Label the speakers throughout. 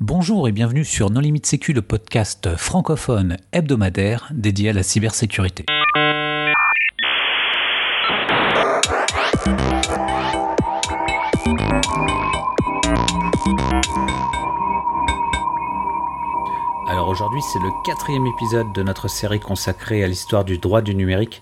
Speaker 1: Bonjour et bienvenue sur Non Limite Sécu, le podcast francophone hebdomadaire dédié à la cybersécurité. Alors aujourd'hui, c'est le quatrième épisode de notre série consacrée à l'histoire du droit du numérique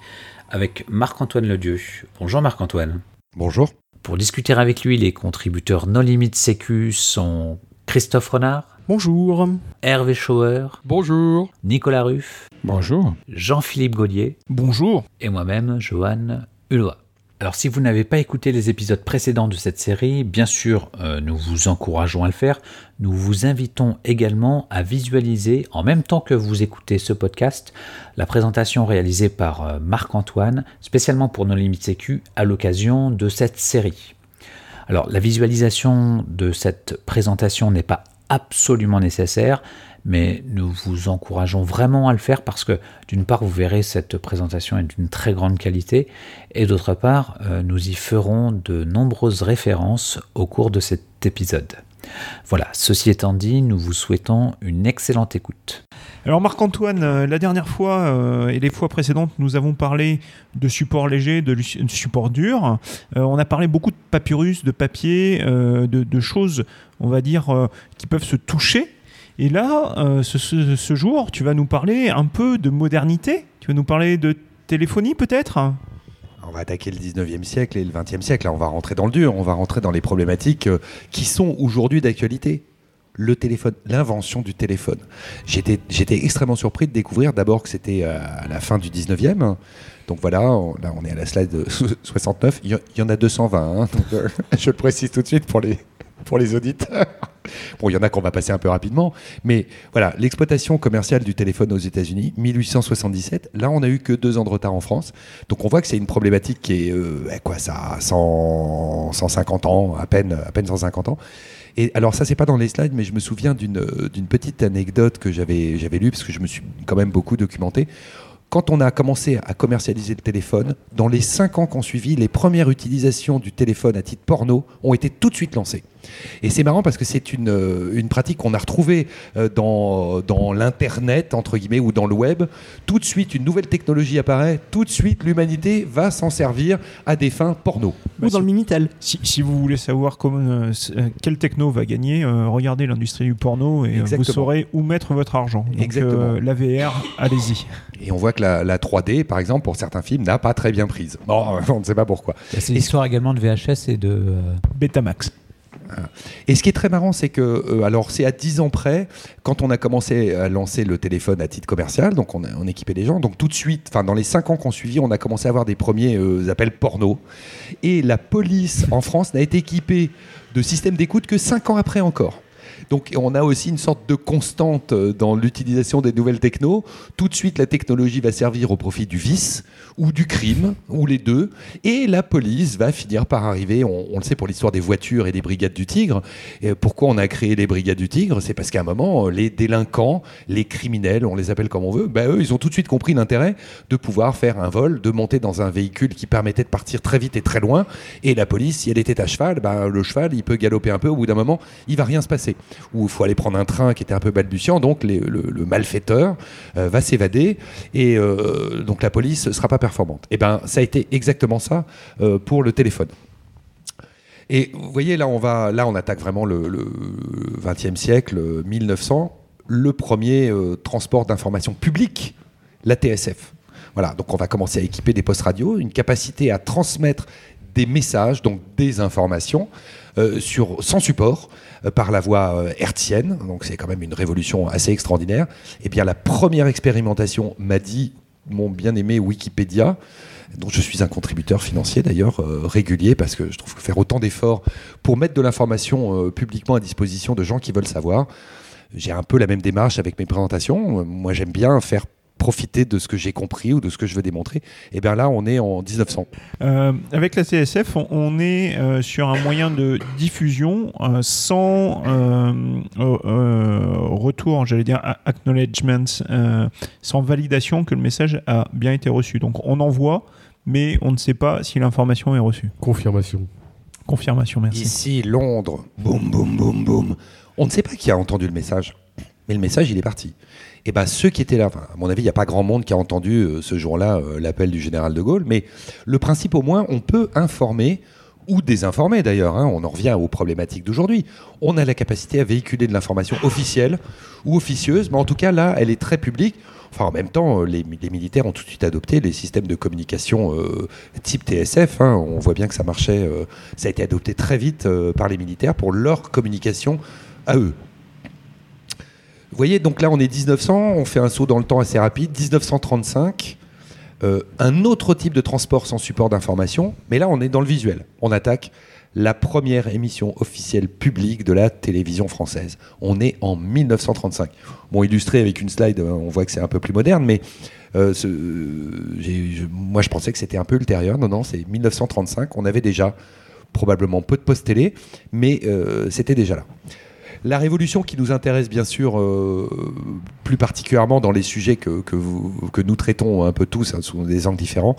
Speaker 1: avec Marc-Antoine Ledieu. Bonjour Marc-Antoine.
Speaker 2: Bonjour.
Speaker 1: Pour discuter avec lui, les contributeurs Non Limite Sécu sont Christophe Renard.
Speaker 3: Bonjour.
Speaker 1: Hervé Schauer.
Speaker 3: Bonjour.
Speaker 1: Nicolas Ruff.
Speaker 3: Bonjour.
Speaker 1: Jean-Philippe Gaudier.
Speaker 3: Bonjour.
Speaker 1: Et moi-même, Johan Hulot. Alors si vous n'avez pas écouté les épisodes précédents de cette série, bien sûr, euh, nous vous encourageons à le faire. Nous vous invitons également à visualiser, en même temps que vous écoutez ce podcast, la présentation réalisée par euh, Marc-Antoine, spécialement pour nos limites sécu, à l'occasion de cette série. Alors la visualisation de cette présentation n'est pas absolument nécessaire, mais nous vous encourageons vraiment à le faire parce que d'une part vous verrez cette présentation est d'une très grande qualité et d'autre part euh, nous y ferons de nombreuses références au cours de cet épisode. Voilà, ceci étant dit, nous vous souhaitons une excellente écoute.
Speaker 3: Alors Marc-Antoine, euh, la dernière fois euh, et les fois précédentes, nous avent parlé de support léger, de support dur. Euh, on a parlé beaucoup de papyrus, de papier, de, de, choses, on va dire, qui peuvent se toucher. Et là, ce, jour, tu vas nous parler un peu de modernité. Tu vas nous parler de téléphonie peut-être?
Speaker 2: On va attaquer le 19e siècle et le 20e siècle. Là, on va rentrer dans le dur, on va rentrer dans les problématiques qui sont aujourd'hui d'actualité le téléphone, l'invention du téléphone. J'étais, extrêmement surpris de découvrir d'abord que c'était euh, à la fin du 19e. Donc voilà, on, là on est à la slide 69. Il y, en a 220, hein, euh, je le précise tout de suite pour les, pour les auditeurs. Bon, il y en a qu'on va passer un peu rapidement, mais voilà, l'exploitation commerciale du téléphone aux États-Unis, 1877. Là, on n'a eu que deux ans de retard en France, donc on voit que c'est une problématique qui est euh, quoi, ça, 100, 150 ans, à peine, à peine 150 ans. Et alors ça, c'est pas dans les slides, mais je me souviens d'une petite anecdote que j'avais lue, parce que je me suis quand même beaucoup documenté quand on a commencé à commercialiser le téléphone, dans les cinq ans qu'on suivi, les premières utilisations du téléphone à titre porno ont été tout de suite lancées. Et c'est marrant parce que c'est une, euh, une pratique qu'on a retrouvée euh, dans, dans l'Internet, entre guillemets, ou dans le web. Tout de suite, une nouvelle technologie apparaît, tout de suite, l'humanité va s'en servir à des fins porno.
Speaker 3: Ou dans le Minitel. Si, si, vous voulez savoir comment, euh, quel techno va gagner, regardez l'industrie du porno et vous saurez où mettre votre argent. Donc, Exactement. la VR, allez-y.
Speaker 2: Et on voit que la, 3D, par exemple, pour certains films, n'a pas très bien prise. Bon, on ne sait pas pourquoi.
Speaker 1: C'est l'histoire également de VHS et de
Speaker 3: Betamax.
Speaker 2: Et ce qui est très marrant, c'est que, euh, alors c'est à 10 ans près, quand on a commencé à lancer le téléphone à titre commercial, donc on, a, on équipait les gens, donc tout de suite, enfin dans les 5 ans qu'on suivit, on a commencé à avoir des premiers euh, appels porno. Et la police en France n'a été équipée de systèmes d'écoute que 5 ans après encore. Donc on a aussi une sorte de constante euh, dans l'utilisation des nouvelles technos. Tout de suite, la technologie va servir au profit du vice ou du crime, ou les deux. Et la police va finir par arriver, on, le sait pour l'histoire des voitures et des brigades du Tigre. Pourquoi on a créé les brigades du Tigre? C'est parce qu'à un moment, les délinquants, les criminels, on les appelle comme on veut, ben eux, ils ont tout de suite compris l'intérêt de pouvoir faire un vol, de monter dans un véhicule qui permettait de partir très vite et très loin. Et la police, si elle était à cheval, ben, le cheval, il peut galoper un peu, au bout d'un moment, il va rien se passer où il faut aller prendre un train qui était un peu balbutiant, donc le, malfaiteur euh, va s'évader et euh, donc la police ne sera pas performante. Et eh ben ça a été exactement ça euh, pour le téléphone. Et vous voyez, là, on, va, là, on attaque vraiment le, 20e siècle, 1900, le premier transport d'information publique, la TSF. Voilà, donc on va commencer à équiper des postes radio, une capacité à transmettre des messages, donc des informations, sur, sans support, euh, par la voie euh, hertzienne, donc c'est quand même une révolution assez extraordinaire. Et eh bien la première expérimentation m'a dit mon bien-aimé Wikipédia, dont je suis un contributeur financier d'ailleurs euh, régulier parce que je trouve que faire autant d'efforts pour mettre de l'information publiquement à disposition de gens qui veulent savoir, j'ai un peu la même démarche avec mes présentations. Moi j'aime bien faire profiter de ce que j'ai compris ou de ce que je veux démontrer. Et bien là, on est en 1900.
Speaker 3: Euh, avec la CSF, on, est euh, sur un moyen de diffusion euh, sans retour, j'allais dire acknowledgement, sans validation que le message a bien été reçu. Donc on envoie, mais on ne sait pas si l'information est reçue.
Speaker 4: Confirmation.
Speaker 3: Confirmation, merci.
Speaker 2: Ici, Londres, boum, boum, boum, boum On ne sait pas qui a entendu le message, mais le message, il est parti. Et bien, ceux qui étaient là, à mon avis, il n'y a pas grand monde qui a entendu euh, ce jour-là euh, l'appel du général de Gaulle, mais le principe, au moins, on peut informer ou désinformer d'ailleurs, hein. on en revient aux problématiques d'aujourd'hui. On a la capacité à véhiculer de l'information officielle ou officieuse, mais en tout cas là, elle est très publique. Enfin, en même temps, euh, les, militaires ont tout de suite adopté les systèmes de communication type TSF. Hein. On voit bien que ça marchait, ça a été adopté très vite par les militaires pour leur communication à eux. Vous voyez, donc là, on est 1900, on fait un saut dans le temps assez rapide. 1935, euh, un autre type de transport sans support d'information, mais là, on est dans le visuel. On attaque la première émission officielle publique de la télévision française. On est en 1935. Bon, illustré avec une slide, on voit que c'est un peu plus moderne, mais euh, moi, je pensais que c'était un peu ultérieur. Non, non, c'est 1935. On avait déjà probablement peu de postes télé, mais euh, c'était déjà là. La révolution qui nous intéresse bien sûr euh, plus particulièrement dans les sujets que, nous traitons un peu tous hein, sous des angles différents,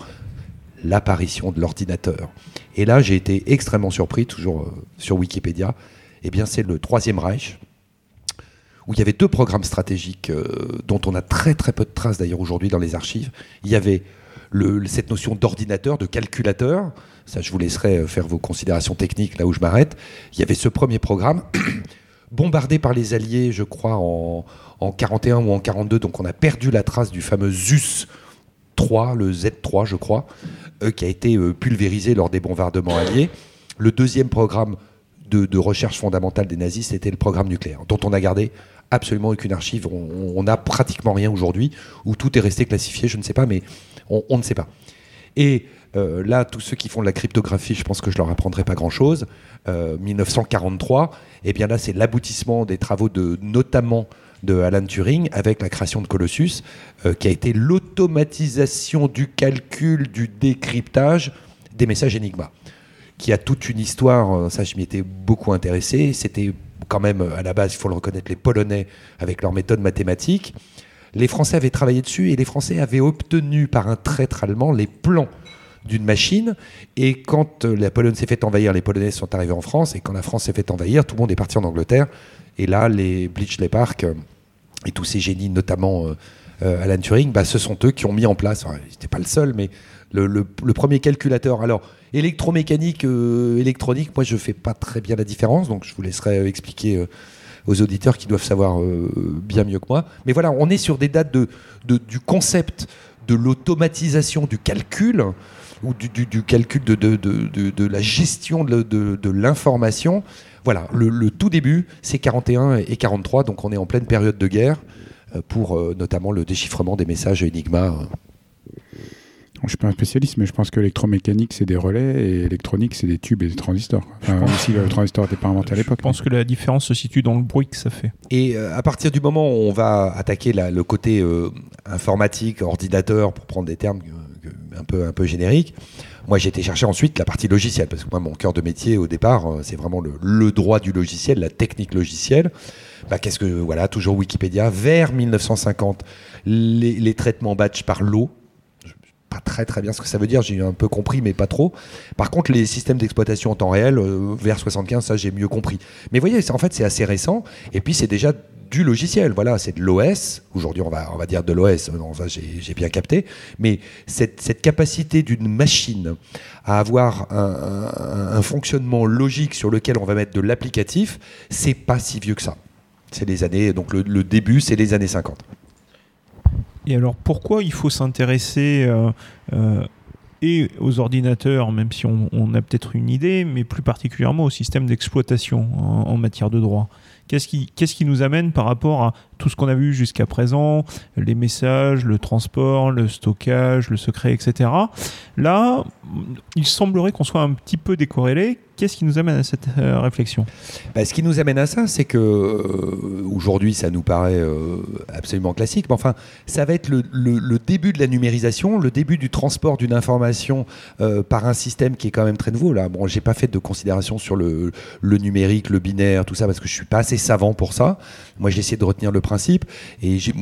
Speaker 2: l'apparition de l'ordinateur. Et là, j'ai été extrêmement surpris, toujours euh, sur Wikipédia. Eh bien, c'est le Troisième Reich, où il y avait deux programmes stratégiques euh, dont on a très très peu de traces d'ailleurs aujourd'hui dans les archives. Il y avait cette notion d'ordinateur, de calculateur. Ça, je vous laisserai faire vos considérations techniques là où je m'arrête. Il y avait ce premier programme bombardé par les Alliés, je crois, en, en 41 ou en 42. Donc on a perdu la trace du fameux ZUS 3, le Z3, je crois, euh, qui a été euh, pulvérisé lors des bombardements alliés. Le deuxième programme de, recherche fondamentale des nazis, c'était le programme nucléaire, dont on a gardé absolument aucune archive. On n'a pratiquement rien aujourd'hui, où tout est resté classifié, je ne sais pas, mais on, on ne sait pas. Et euh, là, tous ceux qui font de la cryptographie, je pense que je leur apprendrai pas grand-chose. 1943, euh, et eh bien là, c'est l'aboutissement des travaux de notamment de Alan Turing avec la création de Colossus, euh, qui a été l'automatisation du calcul, du décryptage des messages Enigma, qui a toute une histoire. Ça, je m'y étais beaucoup intéressé. C'était quand même à la base, il faut le reconnaître, les Polonais avec leur méthode mathématique. Les Français avaient travaillé dessus et les Français avaient obtenu par un traître allemand les plans d'une machine. Et quand euh, la Pologne s'est fait envahir, les Polonais sont arrivés en France. Et quand la France s'est fait envahir, tout le monde est parti en Angleterre. Et là, les Bletchley Park euh, et tous ces génies, notamment euh, Alan Turing, bah, ce sont eux qui ont mis en place, enfin, n'était pas le seul, mais le, premier calculateur. Alors, électromécanique, électronique, moi je fais pas très bien la différence, donc je vous laisserai expliquer aux auditeurs qui doivent savoir bien mieux que moi. Mais voilà, on est sur des dates de, du concept de l'automatisation du calcul ou du, calcul de, de, la gestion de, l'information. Voilà, le, tout début, c'est 41 et 43, donc on est en pleine période de guerre euh, pour euh, notamment le déchiffrement des messages Enigma.
Speaker 4: Je ne suis pas un spécialiste, mais je pense que l'électromécanique, c'est des relais et électronique, c'est des tubes et des transistors. Enfin, si le transistor n'était pas inventé à l'époque.
Speaker 3: Je pense que la différence se situe dans le bruit que ça fait.
Speaker 2: Et euh, à partir du moment où on va attaquer le côté informatique, ordinateur, pour prendre des termes un peu, un peu générique. Moi, j'ai été chercher ensuite la partie logicielle, parce que moi, mon cœur de métier au départ, euh, c'est vraiment le, droit du logiciel, la technique logicielle. Bah, qu'est-ce que, voilà, toujours Wikipédia, vers 1950, les, traitements batch par l'eau, très très bien ce que ça veut dire, j'ai un peu compris, mais pas trop. Par contre, les systèmes d'exploitation en temps réel, euh, vers 75, ça j'ai mieux compris. Mais vous voyez, en fait, c'est assez récent, et puis c'est déjà du logiciel. Voilà, c'est de l'OS. Aujourd'hui, on va, on va dire de l'OS. j'ai bien capté. Mais cette, capacité d'une machine à avoir un, fonctionnement logique sur lequel on va mettre de l'applicatif, c'est pas si vieux que ça. C'est les années. Donc le, début, c'est les années 50.
Speaker 3: Et alors, pourquoi il faut s'intéresser euh, euh, et aux ordinateurs, même si on, a peut-être une idée, mais plus particulièrement au système d'exploitation en, matière de droit? Qu'est-ce qui, qu'est-ce qui nous amène par rapport à tout ce qu'on a vu jusqu'à présent, les messages, le transport, le stockage, le secret, etc. Là, il semblerait qu'on soit un petit peu décorrélé. Qu'est-ce qui nous amène à cette euh, réflexion?
Speaker 2: Bah, Ce qui nous amène à ça, c'est que, euh, aujourd'hui, ça nous paraît euh, absolument classique. Mais enfin, ça va être le, début de la numérisation, le début du transport d'une information par un système qui est quand même très nouveau. Là, bon, j'ai pas fait de considération sur le, le numérique, le binaire, tout ça, parce que je suis pas assez savant pour ça. Moi, j'ai essayé de retenir le principe. Et je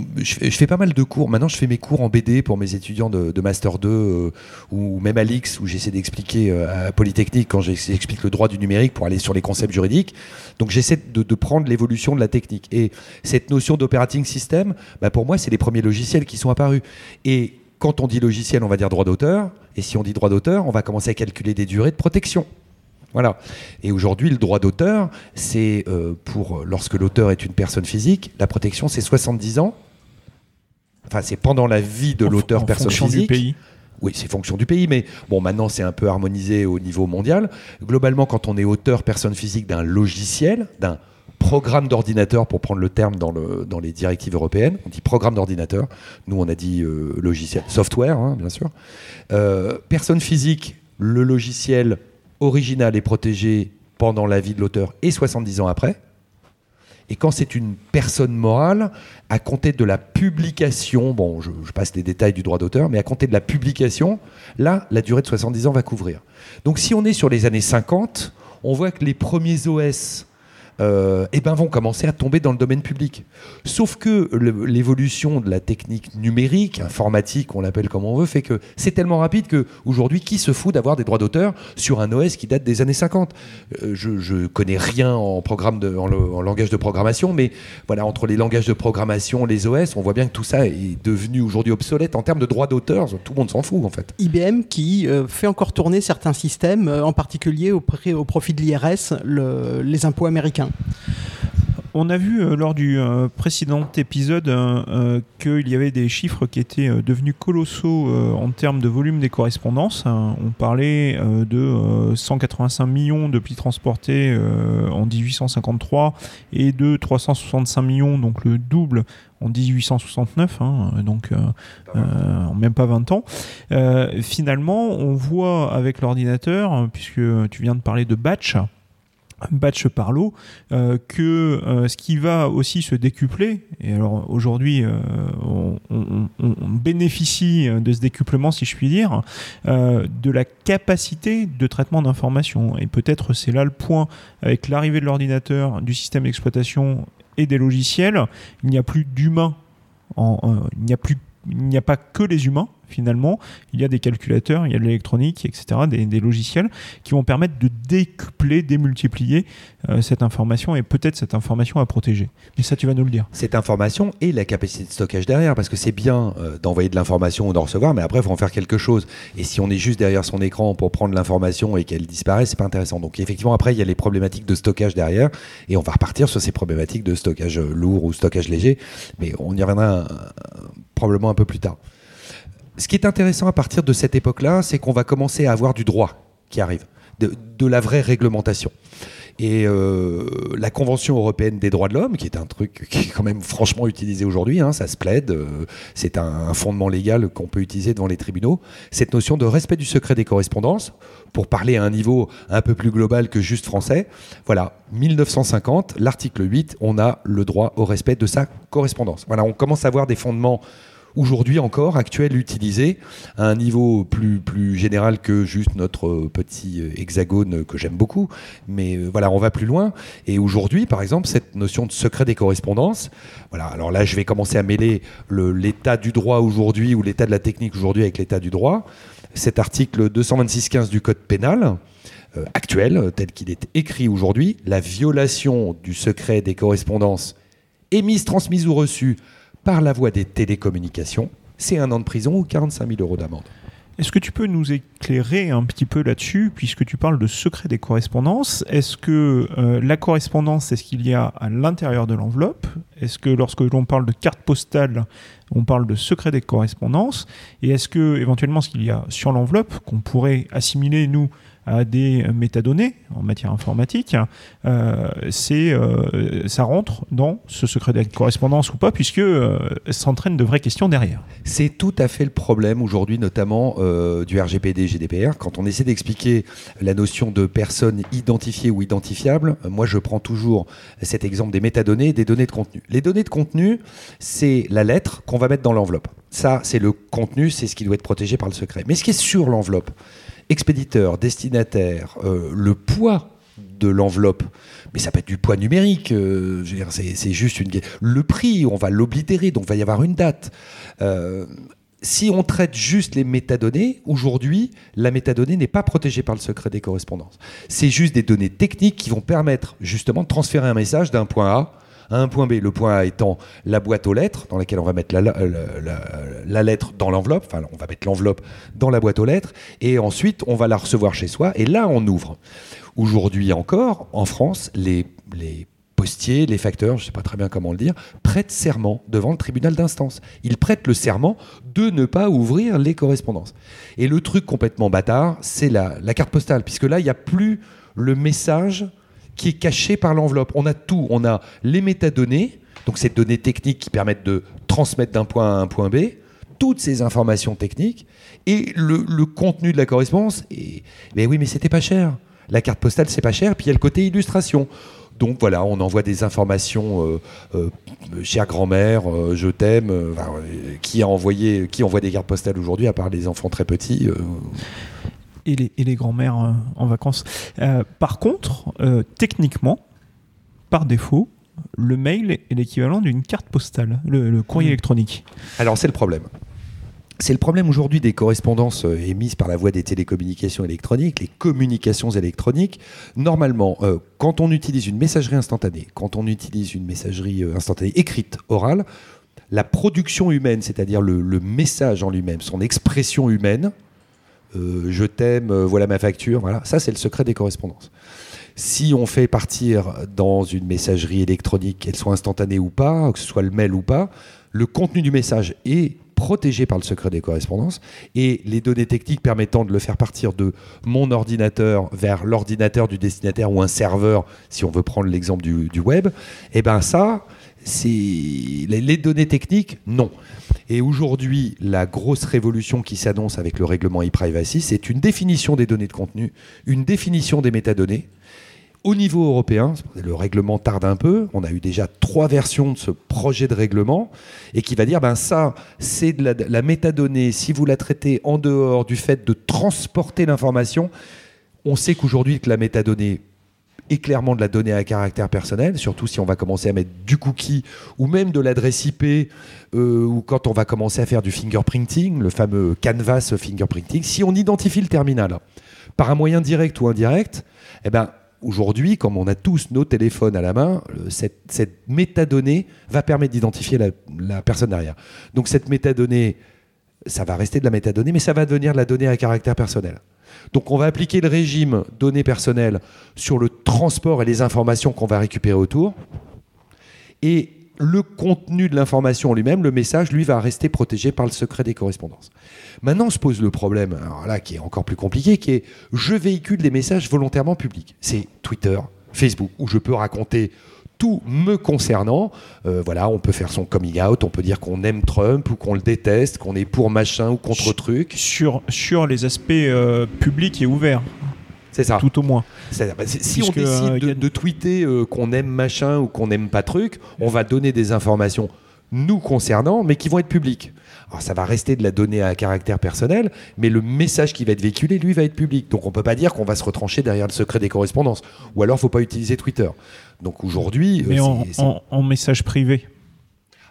Speaker 2: fais, pas mal de cours. Maintenant, je fais mes cours en BD pour mes étudiants de, Master 2 euh, ou même à l'X, où j'essaie d'expliquer euh, à Polytechnique quand j'explique le droit du numérique pour aller sur les concepts juridiques. Donc, j'essaie de, de prendre l'évolution de la technique. Et cette notion d'operating system, bah, pour moi, c'est les premiers logiciels qui sont apparus. Et quand on dit logiciel, on va dire droit d'auteur. Et si on dit droit d'auteur, on va commencer à calculer des durées de protection. Voilà. Et aujourd'hui, le droit d'auteur, c'est euh, pour lorsque l'auteur est une personne physique, la protection c'est 70 ans. Enfin, c'est pendant la vie de l'auteur personne
Speaker 3: fonction du
Speaker 2: physique.
Speaker 3: pays.
Speaker 2: Oui, c'est fonction du pays, mais bon, maintenant c'est un peu harmonisé au niveau mondial. Globalement, quand on est auteur personne physique d'un logiciel, d'un programme d'ordinateur, pour prendre le terme dans, le, dans les directives européennes, on dit programme d'ordinateur. Nous, on a dit euh, logiciel, software, hein, bien sûr. Euh, personne physique, le logiciel original est protégé pendant la vie de l'auteur et 70 ans après. Et quand c'est une personne morale, à compter de la publication, bon, je, passe les détails du droit d'auteur, mais à compter de la publication, là, la durée de 70 ans va couvrir. Donc si on est sur les années 50, on voit que les premiers OS euh, eh ben, vont commencer à tomber dans le domaine public. Sauf que l'évolution de la technique numérique, informatique, on l'appelle comme on veut, fait que c'est tellement rapide que aujourd'hui, qui se fout d'avoir des droits d'auteur sur un OS qui date des années 50 Euh, Je, je connais rien en langage de programmation, mais voilà, entre les langages de programmation, les OS, on voit bien que tout ça est devenu aujourd'hui obsolète en termes de droits d'auteur. Tout le monde s'en fout en fait.
Speaker 5: IBM qui euh, fait encore tourner certains systèmes, euh, en particulier au, profit de l'IRS, le- les impôts américains.
Speaker 3: On a vu euh, lors du euh, précédent épisode euh, qu'il y avait des chiffres qui étaient devenus colossaux en termes de volume des correspondances. On parlait de euh, 185 millions de plis transportés en 1853 et de 365 millions, donc le double en 1869, hein, donc euh, euh, en même pas 20 ans. Euh, finalement, on voit avec l'ordinateur, puisque tu viens de parler de batch, batch par lot, euh, que euh, ce qui va aussi se décupler, et alors aujourd'hui euh, on, bénéficie de ce décuplement, si je puis dire, de la capacité de traitement d'informations. Et peut-être c'est là le point avec l'arrivée de l'ordinateur, du système d'exploitation et des logiciels, il n'y a plus d'humains, il n'y a il n'y a pas que les humains finalement, il y a des calculateurs, il y a de l'électronique, etc., des, logiciels qui vont permettre de décupler, démultiplier euh, cette information et peut-être cette information à protéger. Mais ça, tu vas nous le dire.
Speaker 2: Cette information et la capacité de stockage derrière, parce que c'est bien euh, d'envoyer de l'information ou d'en recevoir, mais après, il faut en faire quelque chose. Et si on est juste derrière son écran pour prendre l'information et qu'elle disparaît, c'est pas intéressant. Donc effectivement, après, il y a les problématiques de stockage derrière, et on va repartir sur ces problématiques de stockage euh, lourd ou stockage léger, mais on y reviendra probablement un peu plus tard. Ce qui est intéressant à partir de cette époque-là, c'est qu'on va commencer à avoir du droit qui arrive, de, la vraie réglementation. Et euh, la Convention européenne des droits de l'homme, qui est un truc qui est quand même franchement utilisé aujourd'hui, hein, ça se plaide, euh, c'est un, un fondement légal qu'on peut utiliser devant les tribunaux, cette notion de respect du secret des correspondances, pour parler à un niveau un peu plus global que juste français, voilà, 1950, l'article 8, on a le droit au respect de sa correspondance. Voilà, on commence à avoir des fondements aujourd'hui encore actuels utilisés à un niveau plus, plus général que juste notre euh, petit euh, hexagone que j'aime beaucoup. Mais euh, voilà, on va plus loin. Et aujourd'hui, par exemple, cette notion de secret des correspondances, voilà, alors là, je vais commencer à mêler le- l'état du droit aujourd'hui ou l'état de la technique aujourd'hui avec l'état du droit. Cet article 226.15 du Code pénal, actuel, tel qu'il est écrit aujourd'hui, la violation du secret des correspondances émises, transmises ou reçues par la voie des télécommunications, c'est un an de prison ou 45 000 euros d'amende.
Speaker 3: Est-ce que tu peux nous éclairer un petit peu là-dessus, puisque tu parles de secret des correspondances? Est-ce que euh, la correspondance, c'est ce qu'il y a à l'intérieur de l'enveloppe? Est-ce que lorsque l'on parle de carte postale, on parle de secret des correspondances? Et est-ce que éventuellement ce qu'il y a sur l'enveloppe, qu'on pourrait assimiler, nous, à des métadonnées en matière informatique, euh, c'est, euh, ça rentre dans ce secret de correspondance ou pas, puisque euh, s'entraînent de vraies questions derrière.
Speaker 2: C'est tout à fait le problème aujourd'hui, notamment euh, du RGPD GDPR. Quand on essaie d'expliquer la notion de personne identifiée ou identifiable, moi je prends toujours cet exemple des métadonnées et des données de contenu. Les données de contenu, c'est la lettre qu'on va mettre dans l'enveloppe. Ça, c'est le contenu, c'est ce qui doit être protégé par le secret. Mais ce qui est sur l'enveloppe, expéditeur, destinataire, euh, le poids de l'enveloppe, mais ça peut être du poids numérique, euh, c'est juste une... Le prix, on va l'oblitérer, donc il va y avoir une date. Euh, si on traite juste les métadonnées, aujourd'hui, la métadonnée n'est pas protégée par le secret des correspondances. C'est juste des données techniques qui vont permettre justement de transférer un message d'un point A un point B. Le point A étant la boîte aux lettres, dans laquelle on va mettre la, lettre dans l'enveloppe, enfin on va mettre l'enveloppe dans la boîte aux lettres, et ensuite on va la recevoir chez soi, et là on ouvre. Aujourd'hui encore, en France, les, les postiers, les facteurs, je ne sais pas très bien comment le dire, prêtent serment devant le tribunal d'instance. Ils prêtent le serment de ne pas ouvrir les correspondances. Et le truc complètement bâtard, c'est la, la carte postale, puisque là, il n'y a plus le message qui est caché par l'enveloppe. On a tout. On a les métadonnées, donc ces données techniques qui permettent de transmettre d'un point à un point B, toutes ces informations techniques, et le, contenu de la correspondance. Et, mais oui, mais c'était pas cher. La carte postale, c'est pas cher. Puis il y a le côté illustration. Donc voilà, on envoie des informations, euh, euh, chère grand-mère, euh, je t'aime. euh, euh, qui a envoyé, qui envoie des cartes postales aujourd'hui, à part les enfants très petits euh,
Speaker 3: et les, et les grands-mères euh, en vacances. Euh, par contre, euh, techniquement, par défaut, le mail est l'équivalent d'une carte postale, le, le courrier
Speaker 2: Mhm.
Speaker 3: électronique.
Speaker 2: Alors c'est le problème. C'est le problème aujourd'hui des correspondances euh, émises par la voie des télécommunications électroniques, les communications électroniques. Normalement, euh, quand on utilise une messagerie instantanée, quand on utilise une messagerie euh, instantanée écrite, orale, la production humaine, c'est-à-dire le, le message en lui-même, son expression humaine, je t'aime, euh, voilà ma facture, voilà, ça c'est le secret des correspondances. Si on fait partir dans une messagerie électronique, qu'elle soit instantanée ou pas, que ce soit le mail ou pas, le contenu du message est protégé par le secret des correspondances et les données techniques permettant de le faire partir de mon ordinateur vers l'ordinateur du destinataire ou un serveur, si on veut prendre l'exemple du, web, et ben ça, les données techniques, non. Et aujourd'hui, la grosse révolution qui s'annonce avec le règlement e-privacy, c'est une définition des données de contenu, une définition des métadonnées. Au niveau européen, le règlement tarde un peu. On a eu déjà trois versions de ce projet de règlement et qui va dire ben ça, c'est de la, métadonnée. Si vous la traitez en dehors du fait de transporter l'information, on sait qu'aujourd'hui que la métadonnée est clairement de la donnée à caractère personnel, surtout si on va commencer à mettre du cookie ou même de l'adresse IP euh, ou quand on va commencer à faire du fingerprinting, le fameux canvas fingerprinting. Si on identifie le terminal par un moyen direct ou indirect, eh ben aujourd'hui, comme on a tous nos téléphones à la main, le- cette, cette métadonnée va permettre d'identifier la, la personne derrière. Donc cette métadonnée, ça va rester de la métadonnée, mais ça va devenir de la donnée à caractère personnel. Donc on va appliquer le régime données personnelles sur le transport et les informations qu'on va récupérer autour. Et le contenu de l'information en lui-même, le message, lui, va rester protégé par le secret des correspondances. Maintenant se pose le problème, alors là, qui est encore plus compliqué, qui est je véhicule des messages volontairement publics. C'est Twitter, Facebook, où je peux raconter tout me concernant. Euh, voilà, on peut faire son coming out, on peut dire qu'on aime Trump ou qu'on le déteste, qu'on est pour machin ou contre truc.
Speaker 3: Sur, sur les aspects euh, publics et ouverts,
Speaker 2: C'est ça.
Speaker 3: tout au moins.
Speaker 2: Bah, si on décide
Speaker 3: euh,
Speaker 2: de,
Speaker 3: y a-
Speaker 2: de tweeter euh, qu'on aime machin ou qu'on n'aime pas truc, on va donner des informations nous concernant, mais qui vont être publiques. Alors ça va rester de la donnée à caractère personnel, mais le message qui va être véhiculé, lui, va être public. Donc on peut pas dire qu'on va se retrancher derrière le secret des correspondances. Ou alors faut pas utiliser Twitter. Donc aujourd'hui, euh,
Speaker 3: Mais en, message privé.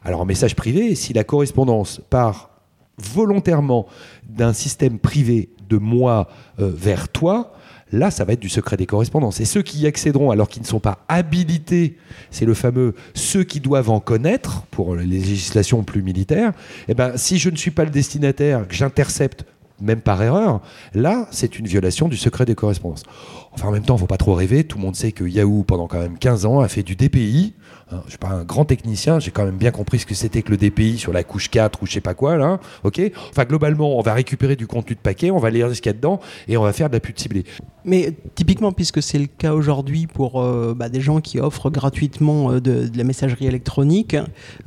Speaker 2: alors en message privé, si la correspondance part volontairement d'un système privé de moi euh, vers toi, là, ça va être du secret des correspondances. Et ceux qui y accéderont alors qu'ils ne sont pas habilités, c'est le fameux ceux qui doivent en connaître pour les législations plus militaires, eh ben, si je ne suis pas le destinataire, que j'intercepte même par erreur, là, c'est une violation du secret des correspondances. Enfin, en même temps, il ne faut pas trop rêver. Tout le monde sait que Yahoo, pendant quand même 15 ans, a fait du DPI. Hein, je suis pas un grand technicien, j'ai quand même bien compris ce que c'était que le DPI sur la couche 4 ou je sais pas quoi, là. ok enfin, globalement, on va récupérer du contenu de paquet, on va lire ce qu'il y a dedans et on va faire de la pub ciblée.
Speaker 5: Mais typiquement, puisque c'est le cas aujourd'hui pour euh, bah, des gens qui offrent gratuitement euh, de, la messagerie électronique,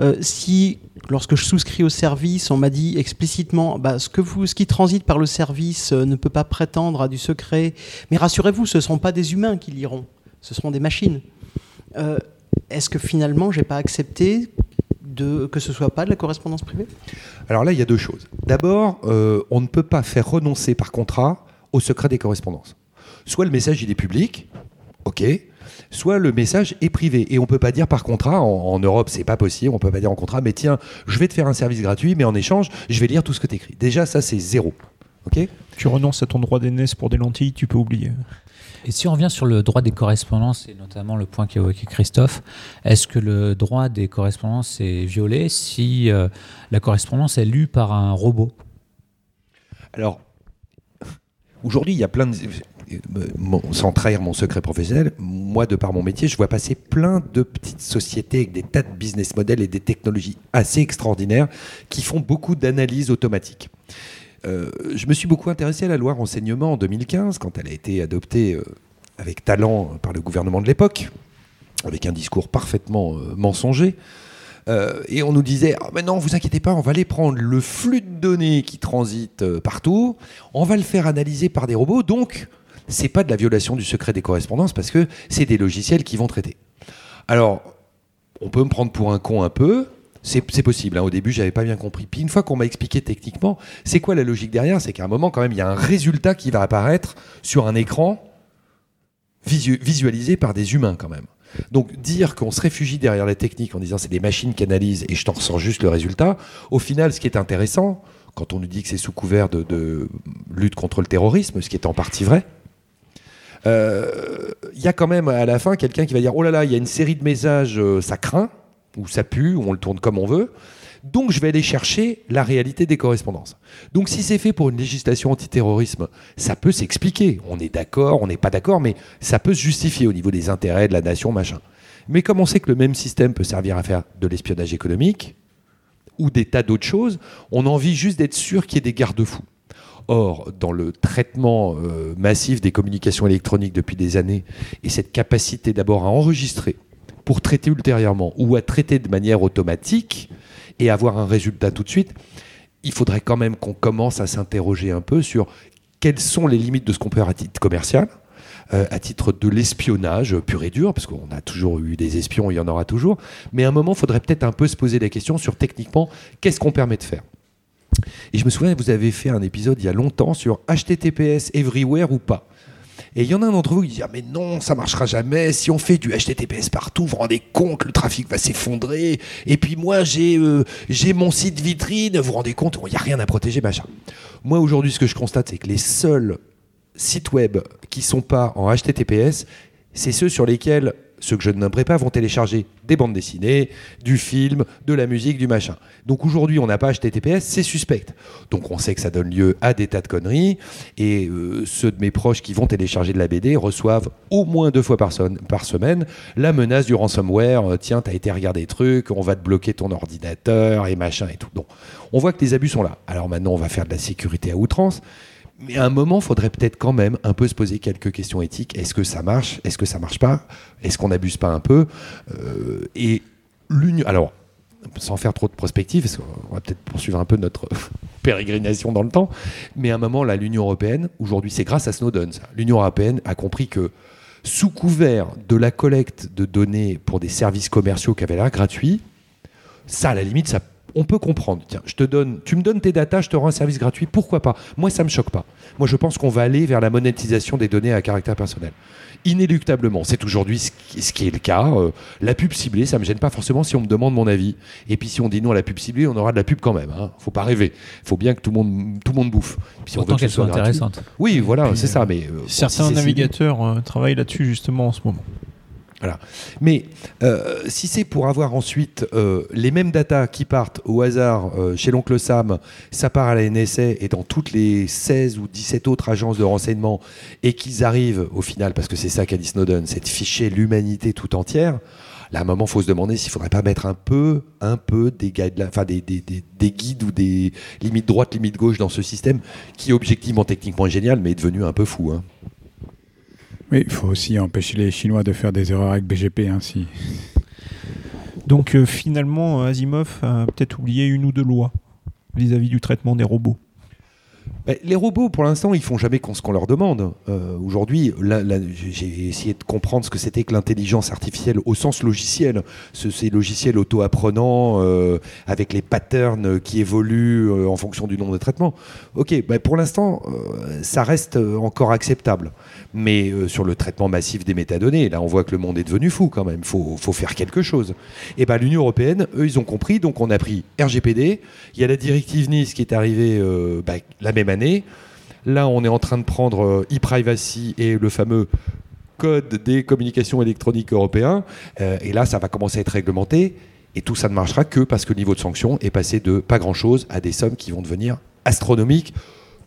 Speaker 5: euh, si lorsque je souscris au service, on m'a dit explicitement bah, ce, que vous, ce qui transite par le service ne peut pas prétendre à du secret, mais rassurez-vous, ce ne sont pas des humains qui liront, ce seront des machines est-ce que finalement, j'ai pas accepté de, que ce soit pas de la correspondance privée?
Speaker 2: Alors là, il y a deux choses. D'abord, euh, on ne peut pas faire renoncer par contrat au secret des correspondances. Soit le message il est public, ok, soit le message est privé. Et on ne peut pas dire par contrat, en, en Europe c'est pas possible, on ne peut pas dire en contrat, mais tiens, je vais te faire un service gratuit, mais en échange, je vais lire tout ce que tu écris. Déjà, ça c'est zéro. ok?
Speaker 3: Tu renonces à ton droit d'aînesse pour des lentilles, tu peux oublier.
Speaker 1: Et si on revient sur le droit des correspondances, et notamment le point qu'a évoqué Christophe, est-ce que le droit des correspondances est violé si euh, la correspondance est lue par un robot?
Speaker 2: Alors, aujourd'hui, il y a plein de... sans trahir mon secret professionnel, moi, de par mon métier, je vois passer plein de petites sociétés avec des tas de business models et des technologies assez extraordinaires qui font beaucoup d'analyses automatiques. Euh, je me suis beaucoup intéressé à la loi renseignement en 2015, quand elle a été adoptée euh, avec talent par le gouvernement de l'époque, avec un discours parfaitement euh, mensonger. et on nous disait ah, mais non, vous inquiétez pas, on va aller prendre le flux de données qui transite partout, on va le faire analyser par des robots, donc c'est pas de la violation du secret des correspondances parce que c'est des logiciels qui vont traiter. Alors, on peut me prendre pour un con un peu, c'est possible. Hein. Au début, j'avais pas bien compris. Puis une fois qu'on m'a expliqué techniquement, c'est quoi la logique derrière? C'est qu'à un moment, quand même, il y a un résultat qui va apparaître sur un écran visualisé par des humains, quand même. Donc dire qu'on se réfugie derrière la technique en disant c'est des machines qui analysent et je t'en ressens juste le résultat, au final, ce qui est intéressant, quand on nous dit que c'est sous couvert de, lutte contre le terrorisme, ce qui est en partie vrai, il euh, y a quand même à la fin quelqu'un qui va dire oh là là, il y a une série de messages, euh, ça craint où ça pue, où on le tourne comme on veut. Donc je vais aller chercher la réalité des correspondances. Donc si c'est fait pour une législation antiterrorisme, ça peut s'expliquer. On est d'accord, on n'est pas d'accord, mais ça peut se justifier au niveau des intérêts de la nation, machin. Mais comme on sait que le même système peut servir à faire de l'espionnage économique ou des tas d'autres choses, on a envie juste d'être sûr qu'il y ait des garde-fous. Or, dans le traitement euh, massif des communications électroniques depuis des années, et cette capacité d'abord à enregistrer, pour traiter ultérieurement ou à traiter de manière automatique et avoir un résultat tout de suite, il faudrait quand même qu'on commence à s'interroger un peu sur quelles sont les limites de ce qu'on peut faire à titre commercial, euh, à titre de l'espionnage pur et dur, parce qu'on a toujours eu des espions, il y en aura toujours, mais à un moment, il faudrait peut-être un peu se poser la question sur techniquement, qu'est-ce qu'on permet de faire? Et je me souviens, vous avez fait un épisode il y a longtemps sur HTTPS everywhere ou pas? Et il y en a un d'entre vous qui dit ah, mais non, ça marchera jamais. Si on fait du HTTPS partout, vous vous rendez compte, le trafic va s'effondrer. Et puis moi, j'ai euh, mon site vitrine, vous vous rendez compte, il n'y a rien à protéger, machin. Moi, aujourd'hui, ce que je constate, c'est que les seuls sites web qui sont pas en HTTPS, c'est ceux sur lesquels ceux que je ne nommerai pas vont télécharger des bandes dessinées, du film, de la musique, du machin. Donc aujourd'hui, on n'a pas HTTPS, c'est suspect. Donc on sait que ça donne lieu à des tas de conneries. Et euh, ceux de mes proches qui vont télécharger de la BD reçoivent au moins deux fois par, semaine la menace du ransomware. Euh, Tiens, t'as été regarder des trucs, on va te bloquer ton ordinateur et machin et tout. Donc on voit que les abus sont là. Alors maintenant, on va faire de la sécurité à outrance. Mais à un moment, il faudrait peut-être quand même un peu se poser quelques questions éthiques. Est-ce que ça marche? Est-ce que ça marche pas? Est-ce qu'on n'abuse pas un peu? Euh, Et l'union. Alors, sans faire trop de prospective, parce qu'on va peut-être poursuivre un peu notre pérégrination dans le temps, mais à un moment, là, l'Union européenne, aujourd'hui, c'est grâce à Snowden, l'Union européenne a compris que sous couvert de la collecte de données pour des services commerciaux qui avaient l'air gratuits, ça, à la limite, ça on peut comprendre. Tiens, je te donne, tu me donnes tes datas, je te rends un service gratuit. Pourquoi pas? Moi, ça me choque pas. Moi, je pense qu'on va aller vers la monétisation des données à caractère personnel. Inéluctablement, c'est aujourd'hui ce qui est le cas. Euh, la pub ciblée, ça me gêne pas forcément si on me demande mon avis. Et puis si on dit non à la pub ciblée, on aura de la pub quand même. Hein. Faut pas rêver. Faut bien que tout le monde, tout le monde bouffe.
Speaker 1: si Autant qu'elle soit, intéressante.
Speaker 2: Oui, voilà, c'est ça. Mais
Speaker 3: euh, certains navigateurs euh, travaillent là-dessus justement en ce moment.
Speaker 2: Mais euh, si c'est pour avoir ensuite euh, les mêmes datas qui partent au hasard euh, chez l'oncle Sam, ça part à la NSA et dans toutes les 16 ou 17 autres agences de renseignement et qu'ils arrivent au final, parce que c'est ça qu'a dit Snowden, c'est de ficher l'humanité tout entière, là à un moment faut se demander s'il faudrait pas mettre un peu, un peu des, guides, enfin, des guides ou des limites droite, limites gauche dans ce système qui objectivement techniquement est génial mais est devenu un peu fou. Hein.
Speaker 4: Oui, il faut aussi empêcher les Chinois de faire des erreurs avec BGP ainsi.
Speaker 3: Donc euh, finalement, euh, Asimov a peut-être oublié une ou deux lois vis-à-vis du traitement des robots.
Speaker 2: Ben, les robots, pour l'instant, ils font jamais ce qu'on leur demande. Euh, Aujourd'hui, j'ai essayé de comprendre ce que c'était que l'intelligence artificielle au sens logiciel. Ce- ces logiciels auto-apprenants euh, avec les patterns qui évoluent euh, en fonction du nombre de traitements. Ok, ben, pour l'instant, ça reste encore acceptable. Mais sur le traitement massif des métadonnées, là, on voit que le monde est devenu fou quand même. Il faut, faire quelque chose. Et ben, l'Union européenne, eux, ils ont compris. Donc, on a pris RGPD. Il y a la directive Nice qui est arrivée bah, la même année. Là, on est en train de prendre euh, e-privacy et le fameux code des communications électroniques européens. Euh, et là, ça va commencer à être réglementé. Et tout ça ne marchera que parce que le niveau de sanction est passé de pas grand-chose à des sommes qui vont devenir astronomiques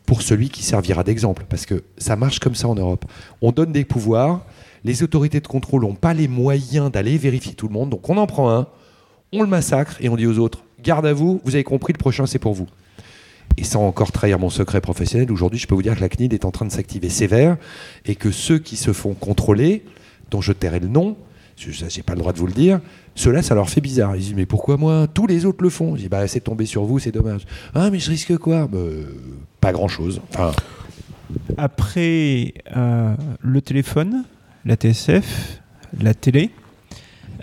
Speaker 2: pour celui qui servira d'exemple. Parce que ça marche comme ça en Europe. On donne des pouvoirs, les autorités de contrôle n'ont pas les moyens d'aller vérifier tout le monde, donc on en prend un, on le massacre et on dit aux autres, garde à vous, vous avez compris, le prochain c'est pour vous. Et sans encore trahir mon secret professionnel, aujourd'hui je peux vous dire que la CNIL est en train de s'activer sévère et que ceux qui se font contrôler, dont je tairai le nom, je n'ai pas le droit de vous le dire, ceux-là ça leur fait bizarre. Ils disent mais pourquoi moi? Tous les autres le font. Je dis bah c'est tombé sur vous, c'est dommage. Ah mais je risque quoi? Bah, Pas grand-chose.
Speaker 3: Après euh, le téléphone, la TSF, la télé,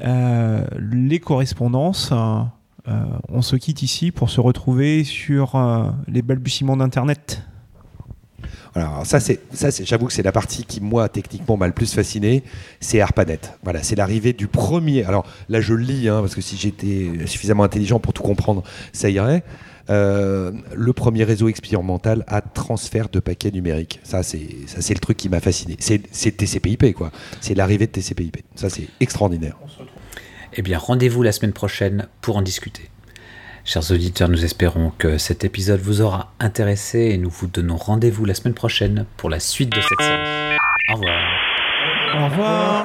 Speaker 3: euh, les correspondances, euh, on se quitte ici pour se retrouver sur euh, les balbutiements d'Internet.
Speaker 2: Voilà, alors ça, c'est, ça c'est, j'avoue que c'est la partie qui, moi, techniquement, m'a le plus fasciné. C'est ARPANET. Voilà, c'est l'arrivée du premier. Alors là, je le lis, hein, parce que si j'étais suffisamment intelligent pour tout comprendre, ça irait. Euh, le premier réseau expérimental à transfert de paquets numériques. Ça, c'est, ça, c'est le truc qui m'a fasciné. C'est, c'est TCP/IP, quoi. C'est l'arrivée de TCP/IP. Ça, c'est extraordinaire.
Speaker 1: Eh bien, rendez-vous la semaine prochaine pour en discuter. Chers auditeurs, nous espérons que cet épisode vous aura intéressé et nous vous donnons rendez-vous la semaine prochaine pour la suite de cette série. Au revoir.
Speaker 3: Au revoir.